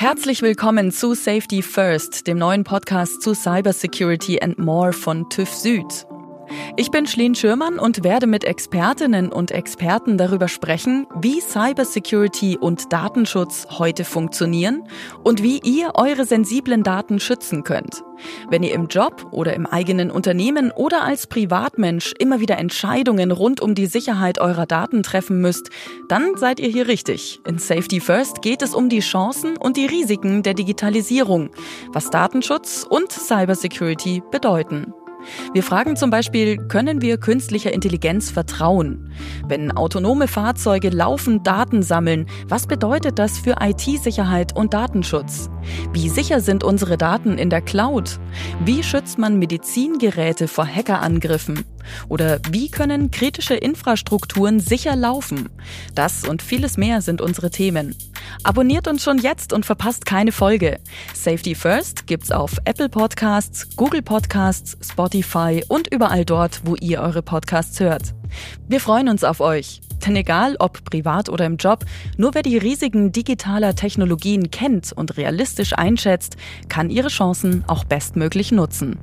Herzlich willkommen zu Safety First, dem neuen Podcast zu Cybersecurity and More von TÜV Süd. Ich bin Schleen Schürmann und werde mit Expertinnen und Experten darüber sprechen, wie Cybersecurity und Datenschutz heute funktionieren und wie ihr eure sensiblen Daten schützen könnt. Wenn ihr im Job oder im eigenen Unternehmen oder als Privatmensch immer wieder Entscheidungen rund um die Sicherheit eurer Daten treffen müsst, dann seid ihr hier richtig. In Safety First geht es um die Chancen und die Risiken der Digitalisierung, was Datenschutz und Cybersecurity bedeuten. Wir fragen zum Beispiel, können wir künstlicher Intelligenz vertrauen? Wenn autonome Fahrzeuge laufend Daten sammeln, was bedeutet das für IT-Sicherheit und Datenschutz? Wie sicher sind unsere Daten in der Cloud? Wie schützt man Medizingeräte vor Hackerangriffen? Oder wie können kritische Infrastrukturen sicher laufen? Das und vieles mehr sind unsere Themen. Abonniert uns schon jetzt und verpasst keine Folge. Safety First gibt's auf Apple Podcasts, Google Podcasts, Spotify und überall dort, wo ihr eure Podcasts hört. Wir freuen uns auf euch. Denn egal ob privat oder im Job, nur wer die Risiken digitaler Technologien kennt und realistisch einschätzt, kann ihre Chancen auch bestmöglich nutzen.